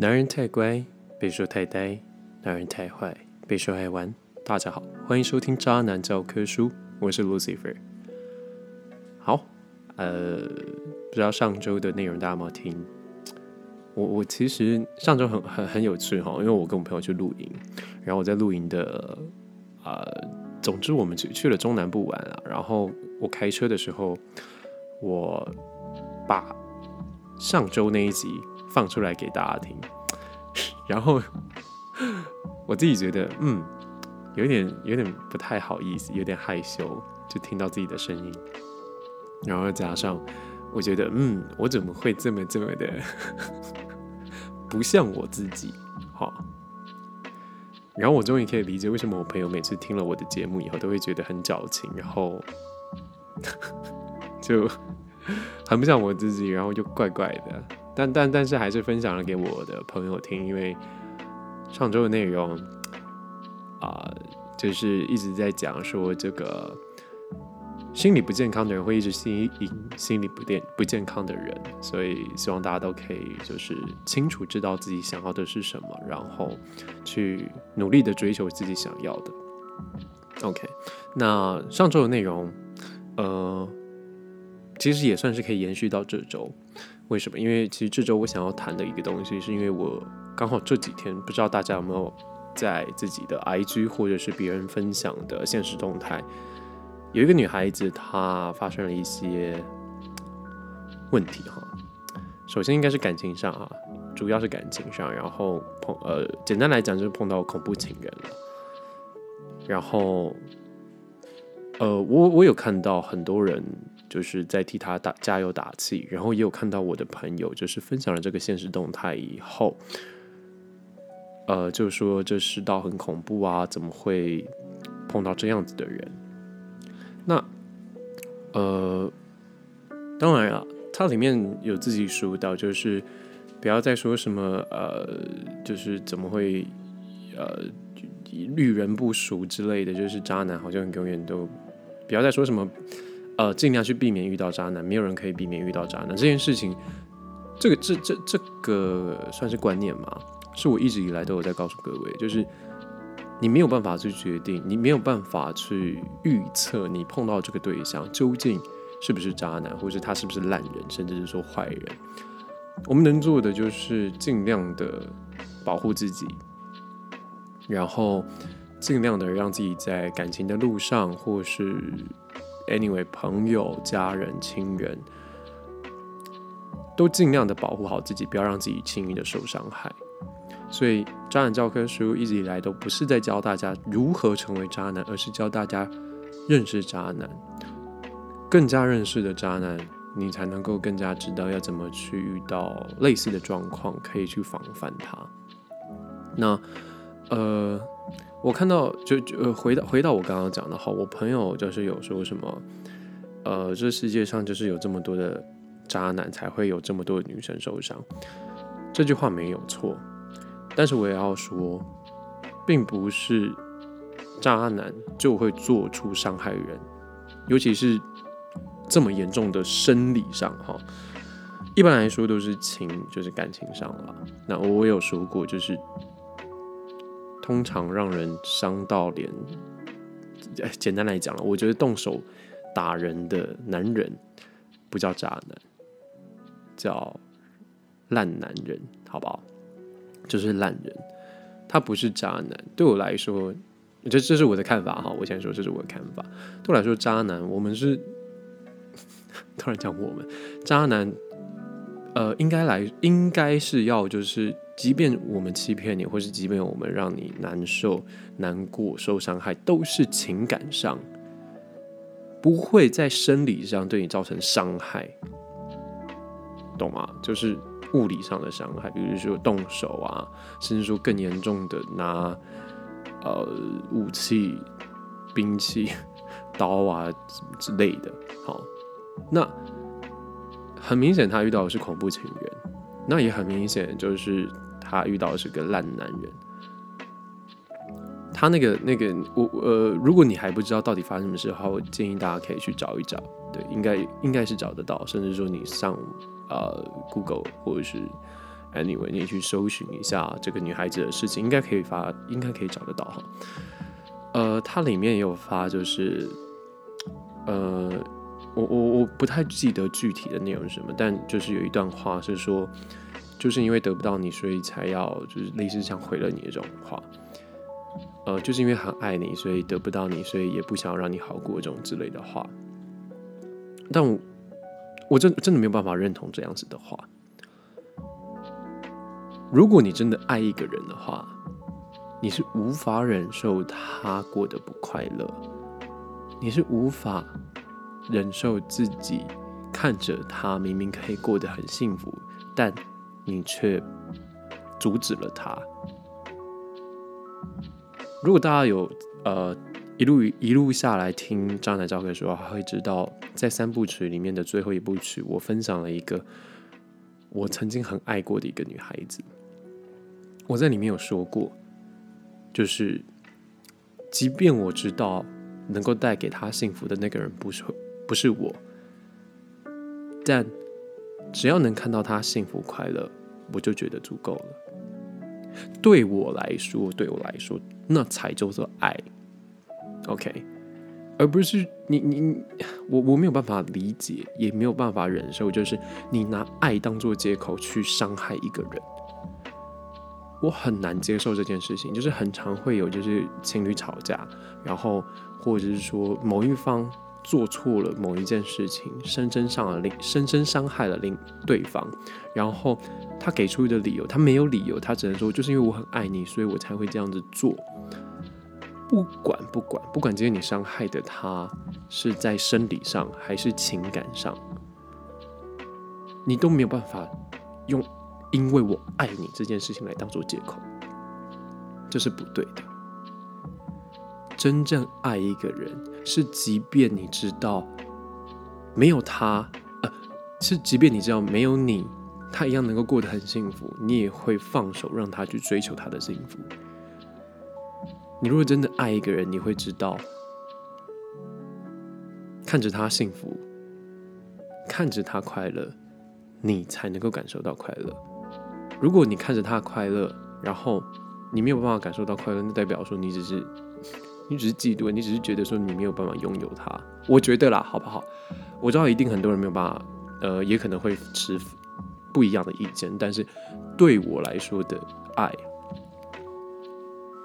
男人太乖，被说太呆；男人太坏，被说爱玩。大家好，欢迎收听《渣男教科书》，我是 Lucifer。好，呃，不知道上周的内容大家有没有听？我我其实上周很很很有趣哈，因为我跟我朋友去露营，然后我在露营的啊，总之我们去去了中南部玩啊，然后我开车的时候，我把上周那一集。放出来给大家听，然后我自己觉得，嗯，有点有点不太好意思，有点害羞，就听到自己的声音，然后加上我觉得，嗯，我怎么会这么这么的不像我自己？好，然后我终于可以理解为什么我朋友每次听了我的节目以后都会觉得很矫情，然后 就很不像我自己，然后就怪怪的。但但但是还是分享了给我的朋友听，因为上周的内容啊，就是一直在讲说这个心理不健康的人会一直吸引心理不健不健康的人，所以希望大家都可以就是清楚知道自己想要的是什么，然后去努力的追求自己想要的。OK，那上周的内容，呃，其实也算是可以延续到这周。为什么？因为其实这周我想要谈的一个东西，是因为我刚好这几天不知道大家有没有在自己的 IG 或者是别人分享的现实动态，有一个女孩子她发生了一些问题哈。首先应该是感情上啊，主要是感情上，然后碰呃，简单来讲就是碰到恐怖情人了。然后呃，我我有看到很多人。就是在替他打加油打气，然后也有看到我的朋友，就是分享了这个现实动态以后，呃，就说这世道很恐怖啊，怎么会碰到这样子的人？那呃，当然啊，它里面有自己说到，就是不要再说什么呃，就是怎么会呃遇人不淑之类的，就是渣男好像永远都不要再说什么。呃，尽量去避免遇到渣男，没有人可以避免遇到渣男这件事情。这个这这这个算是观念吗？是我一直以来都有在告诉各位，就是你没有办法去决定，你没有办法去预测你碰到这个对象究竟是不是渣男，或者他是不是烂人，甚至是说坏人。我们能做的就是尽量的保护自己，然后尽量的让自己在感情的路上，或是。Anyway，朋友、家人、亲人，都尽量的保护好自己，不要让自己轻易的受伤害。所以，渣男教科书一直以来都不是在教大家如何成为渣男，而是教大家认识渣男。更加认识的渣男，你才能够更加知道要怎么去遇到类似的状况，可以去防范他。那，呃。我看到就就回到回到我刚刚讲的哈，我朋友就是有说什么，呃，这世界上就是有这么多的渣男，才会有这么多的女生受伤。这句话没有错，但是我也要说，并不是渣男就会做出伤害人，尤其是这么严重的生理上哈。一般来说都是情，就是感情上了。那我有说过，就是。通常让人伤到脸，简单来讲了，我觉得动手打人的男人不叫渣男，叫烂男人，好不好？就是烂人，他不是渣男。对我来说，这这是我的看法哈。我先说这是我的看法。对我来说，渣男，我们是 突然讲我们渣男，呃，应该来，应该是要就是。即便我们欺骗你，或是即便我们让你难受、难过、受伤害，都是情感上，不会在生理上对你造成伤害，懂吗？就是物理上的伤害，比如说动手啊，甚至说更严重的拿呃武器、兵器、刀啊之类的。好，那很明显，他遇到的是恐怖情人，那也很明显就是。他遇到的是个烂男人，他那个那个我呃，如果你还不知道到底发生什么事的话，我建议大家可以去找一找，对，应该应该是找得到，甚至说你上呃 Google 或者是 Anyway，你去搜寻一下这个女孩子的事情，应该可以发，应该可以找得到哈。呃，它里面也有发，就是呃，我我我不太记得具体的内容是什么，但就是有一段话是说，就是因为得不到你，所以才要就是类似像毁了你这种话。呃，就是因为很爱你，所以得不到你，所以也不想让你好过这种之类的话。但我我真真的没有办法认同这样子的话。如果你真的爱一个人的话，你是无法忍受他过得不快乐，你是无法忍受自己看着他明明可以过得很幸福，但你却阻止了他。如果大家有呃一路一路下来听《渣男教科书》的话，会知道在三部曲里面的最后一部曲，我分享了一个我曾经很爱过的一个女孩子。我在里面有说过，就是即便我知道能够带给她幸福的那个人不是不是我，但只要能看到她幸福快乐，我就觉得足够了。对我来说，对我来说。那才叫做爱，OK，而不是你你我我没有办法理解，也没有办法忍受，就是你拿爱当做借口去伤害一个人，我很难接受这件事情。就是很常会有，就是情侣吵架，然后或者是说某一方做错了某一件事情，深深伤了另深深伤害了另对方，然后。他给出的理由，他没有理由，他只能说就是因为我很爱你，所以我才会这样子做。不管不管不管，今天你伤害的他是在生理上还是情感上，你都没有办法用“因为我爱你”这件事情来当做借口，这是不对的。真正爱一个人，是即便你知道没有他，呃，是即便你知道没有你。他一样能够过得很幸福，你也会放手让他去追求他的幸福。你如果真的爱一个人，你会知道，看着他幸福，看着他快乐，你才能够感受到快乐。如果你看着他快乐，然后你没有办法感受到快乐，那代表说你只是你只是嫉妒，你只是觉得说你没有办法拥有他。我觉得啦，好不好？我知道一定很多人没有办法，呃，也可能会持。不一样的意见，但是对我来说的爱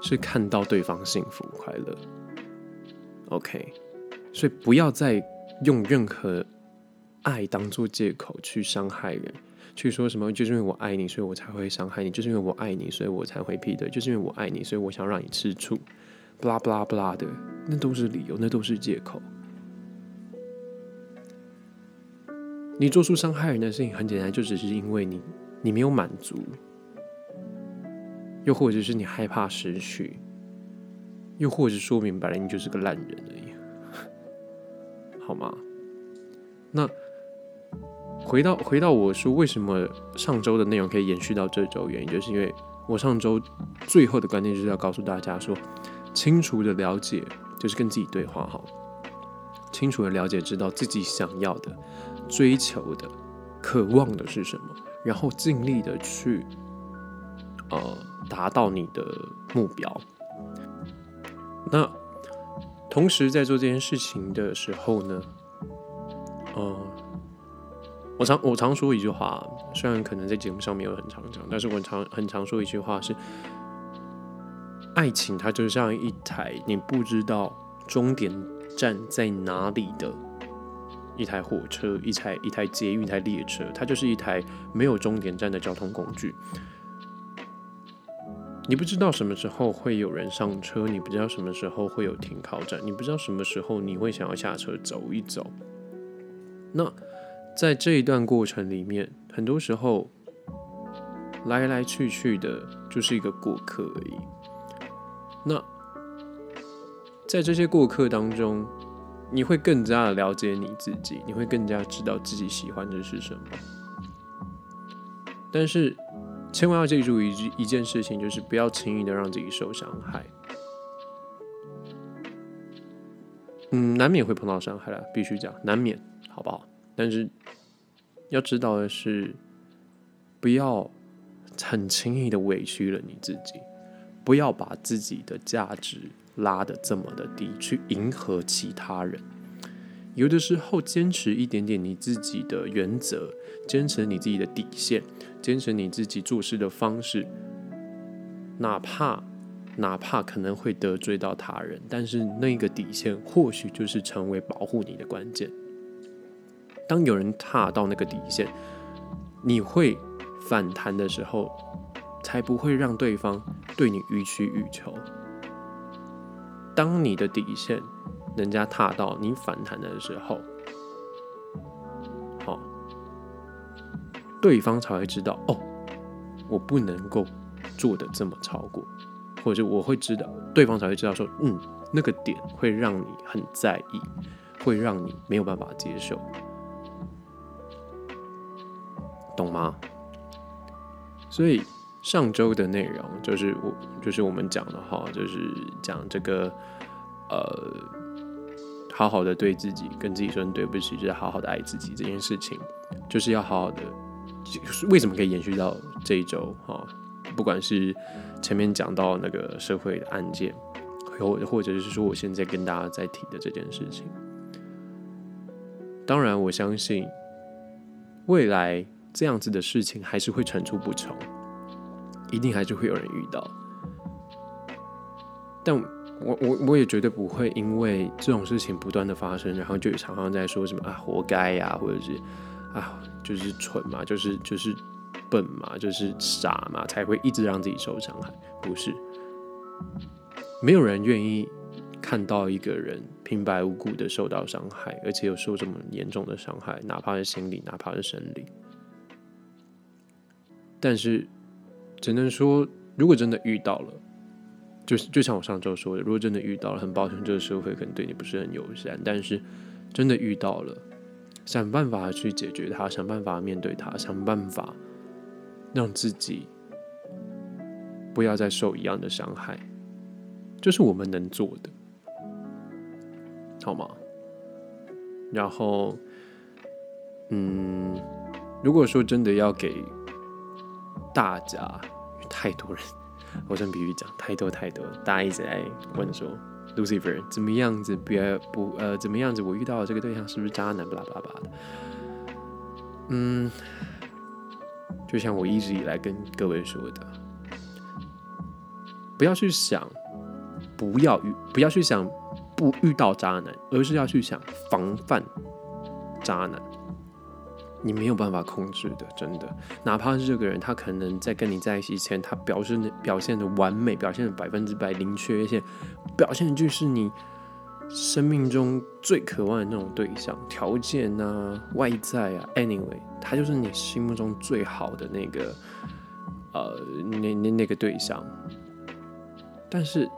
是看到对方幸福快乐。OK，所以不要再用任何爱当做借口去伤害人，去说什么就是因为我爱你，所以我才会伤害你；就是因为我爱你，所以我才会劈腿；就是因为我爱你，所以我想让你吃醋。不拉不拉不拉的，那都是理由，那都是借口。你做出伤害人的事情，很简单，就只是因为你你没有满足，又或者是你害怕失去，又或者说明白了你就是个烂人而已，好吗？那回到回到我说，为什么上周的内容可以延续到这周？原因就是因为我上周最后的观念就是要告诉大家说，清楚的了解就是跟自己对话，哈，清楚的了解，知道自己想要的。追求的、渴望的是什么？然后尽力的去，呃，达到你的目标。那同时在做这件事情的时候呢，呃，我常我常说一句话，虽然可能在节目上没有很常讲，但是我常很常说一句话是：爱情它就像一台你不知道终点站在哪里的。一台火车，一台一台捷运，一台列车，它就是一台没有终点站的交通工具。你不知道什么时候会有人上车，你不知道什么时候会有停靠站，你不知道什么时候你会想要下车走一走。那在这一段过程里面，很多时候来来去去的，就是一个过客而已。那在这些过客当中，你会更加的了解你自己，你会更加知道自己喜欢的是什么。但是，千万要记住一一件事情，就是不要轻易的让自己受伤害。嗯，难免会碰到伤害了，必须讲，难免，好不好？但是要知道的是，不要很轻易的委屈了你自己。不要把自己的价值拉得这么的低，去迎合其他人。有的时候，坚持一点点你自己的原则，坚持你自己的底线，坚持你自己做事的方式，哪怕哪怕可能会得罪到他人，但是那个底线或许就是成为保护你的关键。当有人踏到那个底线，你会反弹的时候。才不会让对方对你予取予求。当你的底线人家踏到你反弹的时候，好，对方才会知道哦，我不能够做的这么超过，或者我会知道，对方才会知道说，嗯，那个点会让你很在意，会让你没有办法接受，懂吗？所以。上周的内容就是我，就是我们讲的哈，就是讲这个，呃，好好的对自己，跟自己说对不起，就是好好的爱自己这件事情，就是要好好的。为什么可以延续到这一周哈？不管是前面讲到那个社会的案件，或或者是说我现在跟大家在提的这件事情，当然我相信未来这样子的事情还是会层出不穷。一定还是会有人遇到，但我我我也绝对不会因为这种事情不断的发生，然后就常常在说什么啊活该呀，或者是啊就是蠢嘛，就是就是笨嘛，就是傻嘛，才会一直让自己受伤害。不是，没有人愿意看到一个人平白无故的受到伤害，而且有受这么严重的伤害，哪怕是心理，哪怕是生理。但是。只能说，如果真的遇到了，就是就像我上周说的，如果真的遇到了，很抱歉，这个社会可能对你不是很友善。但是真的遇到了，想办法去解决它，想办法面对它，想办法让自己不要再受一样的伤害，这是我们能做的，好吗？然后，嗯，如果说真的要给大家。太多人，我真比喻讲太多太多，大家一直在问说，Lucifer 怎么样子？不要不呃，怎么样子？我遇到的这个对象是不是渣男？巴拉巴拉巴拉的。嗯，就像我一直以来跟各位说的，不要去想，不要遇，不要去想不遇到渣男，而是要去想防范渣男。你没有办法控制的，真的。哪怕是这个人，他可能在跟你在一起前，他表示表现的完美，表现的百分之百零缺陷，表现的就是你生命中最渴望的那种对象，条件啊、外在啊，anyway，他就是你心目中最好的那个，呃，那那那个对象。但是，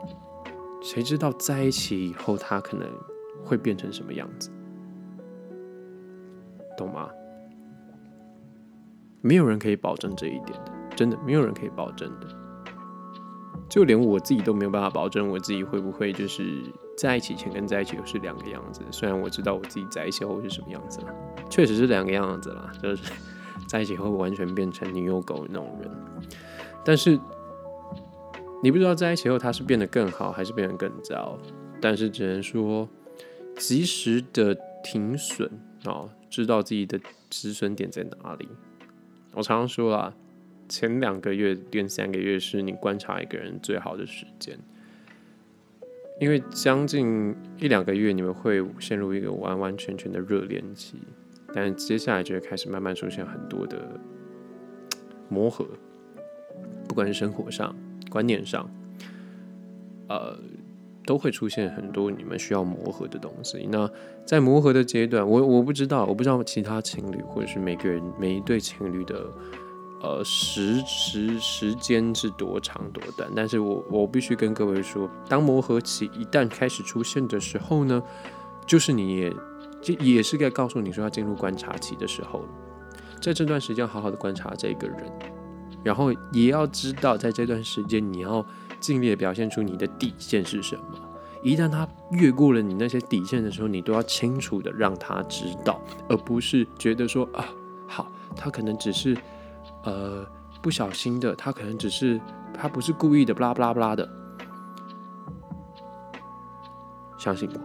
谁知道在一起以后，他可能会变成什么样子，懂吗？没有人可以保证这一点的，真的没有人可以保证的。就连我自己都没有办法保证我自己会不会就是在一起前跟在一起又是两个样子。虽然我知道我自己在一起后是什么样子了，确实是两个样子了，就是在一起后完全变成女友狗那种人。但是你不知道在一起后他是变得更好还是变得更糟。但是只能说及时的停损啊，知道自己的止损点在哪里。我常常说啊，前两个月跟三个月是你观察一个人最好的时间，因为将近一两个月你们会陷入一个完完全全的热恋期，但接下来就会开始慢慢出现很多的 磨合，不管是生活上、观念上，呃。都会出现很多你们需要磨合的东西。那在磨合的阶段，我我不知道，我不知道其他情侣或者是每个人每一对情侣的呃时时时间是多长多短。但是我我必须跟各位说，当磨合期一旦开始出现的时候呢，就是你也就也是该告诉你说要进入观察期的时候了。在这段时间，好好的观察这个人，然后也要知道在这段时间你要。尽力的表现出你的底线是什么。一旦他越过了你那些底线的时候，你都要清楚的让他知道，而不是觉得说啊，好，他可能只是呃不小心的，他可能只是他不是故意的，不拉不拉不拉的。相信我，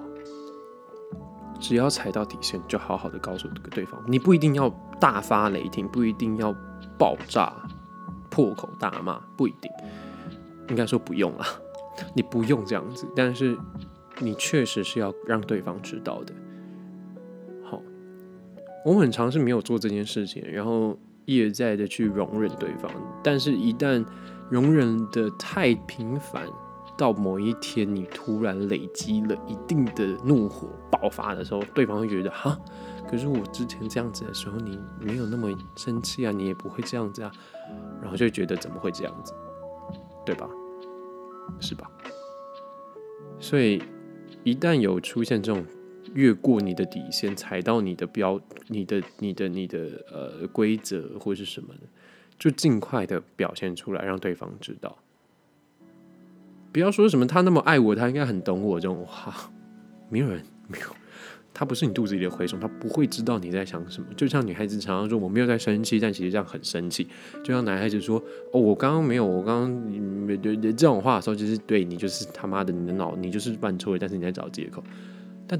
只要踩到底线，就好好的告诉这个对方。你不一定要大发雷霆，不一定要爆炸、破口大骂，不一定。应该说不用啊，你不用这样子，但是你确实是要让对方知道的。好，我很尝试没有做这件事情，然后一而再的去容忍对方，但是一旦容忍的太频繁，到某一天你突然累积了一定的怒火爆发的时候，对方会觉得哈，可是我之前这样子的时候，你没有那么生气啊，你也不会这样子啊，然后就觉得怎么会这样子，对吧？是吧？所以一旦有出现这种越过你的底线、踩到你的标、你的、你的、你的呃规则或是什么的，就尽快的表现出来，让对方知道。不要说什么他那么爱我，他应该很懂我这种话，没有人没有。他不是你肚子里的蛔虫，他不会知道你在想什么。就像女孩子常常说我没有在生气，但其实这样很生气。就像男孩子说哦，我刚刚没有，我刚刚这种话的时候，就是对你就是他妈的你的脑，你就是犯错了，但是你在找借口。但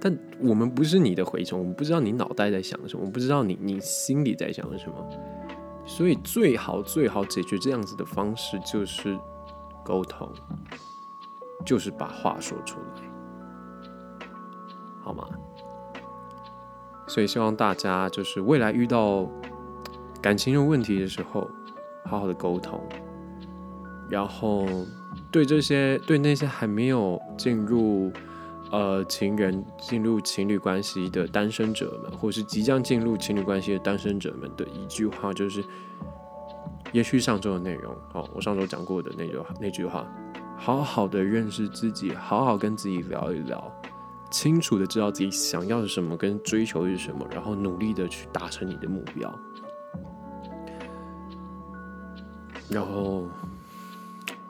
但我们不是你的蛔虫，我们不知道你脑袋在想什么，我不知道你你心里在想什么。所以最好最好解决这样子的方式就是沟通，就是把话说出来。好吗？所以希望大家就是未来遇到感情有问题的时候，好好的沟通。然后对这些对那些还没有进入呃情人、进入情侣关系的单身者们，或是即将进入情侣关系的单身者们的一句话，就是：也许上周的内容，哦，我上周讲过的那句那句话，好好的认识自己，好好跟自己聊一聊。清楚的知道自己想要是什么，跟追求是什么，然后努力的去达成你的目标。然后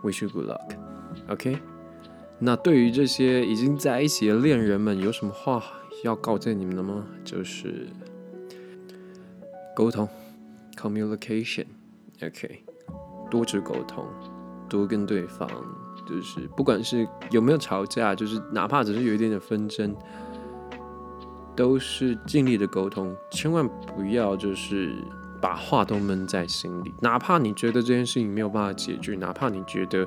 ，wish you good luck，OK？那对于这些已经在一起的恋人们，有什么话要告诫你们的吗？就是沟通，communication，OK？多去沟通，多跟对方。就是不管是有没有吵架，就是哪怕只是有一点点纷争，都是尽力的沟通，千万不要就是把话都闷在心里。哪怕你觉得这件事情没有办法解决，哪怕你觉得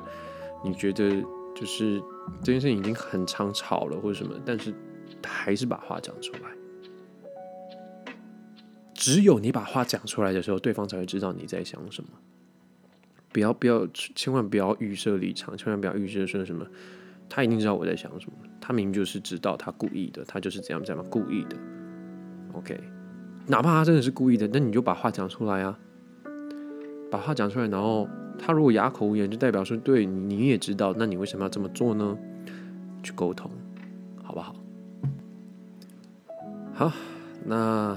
你觉得就是这件事情已经很常吵了或者什么，但是还是把话讲出来。只有你把话讲出来的时候，对方才会知道你在想什么。不要不要，千万不要预设立场，千万不要预设说什么，他一定知道我在想什么，他明明就是知道，他故意的，他就是这样怎样故意的。OK，哪怕他真的是故意的，那你就把话讲出来啊，把话讲出来，然后他如果哑口无言，就代表说对你也知道，那你为什么要这么做呢？去沟通，好不好？好，那。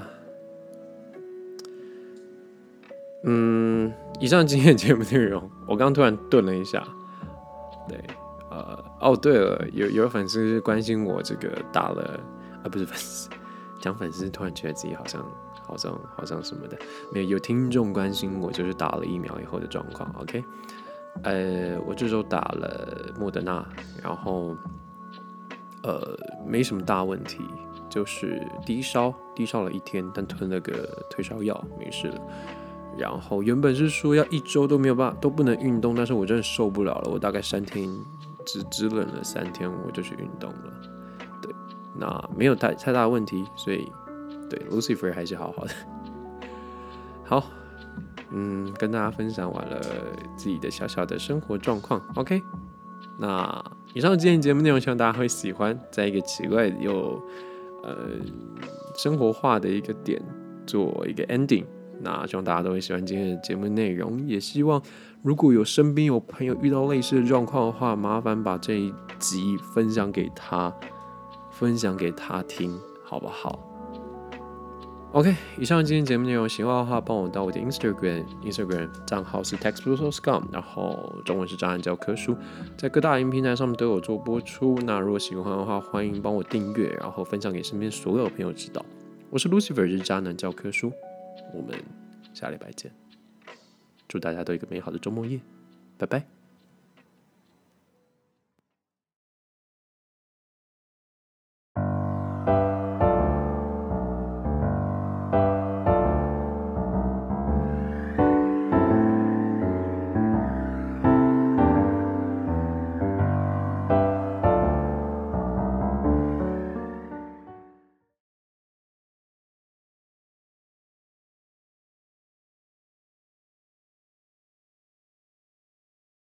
嗯，以上今天的节目内容，我刚突然顿了一下。对，呃，哦，对了，有有粉丝关心我这个打了，啊，不是粉丝，讲粉丝，突然觉得自己好像好像好像什么的，没有有听众关心我，就是打了疫苗以后的状况。OK，呃，我这周打了莫德纳，然后呃，没什么大问题，就是低烧，低烧了一天，但吞了个退烧药，没事了。然后原本是说要一周都没有办法都不能运动，但是我真的受不了了。我大概三天只只忍了三天，我就去运动了。对，那没有太太大的问题，所以对 Lucifer 还是好好的。好，嗯，跟大家分享完了自己的小小的生活状况。OK，那以上今天节目内容希望大家会喜欢，在一个奇怪又呃生活化的一个点做一个 ending。那希望大家都会喜欢今天的节目内容，也希望如果有身边有朋友遇到类似的状况的话，麻烦把这一集分享给他，分享给他听，好不好？OK，以上今天节目内容，喜欢的话帮我到我的 Instagram，Instagram 账号是 textbookoscom，然后中文是张安教科书，在各大音平台上面都有做播出。那如果喜欢的话，欢迎帮我订阅，然后分享给身边所有朋友知道。我是 Lucifer，是渣男教科书。我们下礼拜见。祝大家都有一个美好的周末夜，拜拜。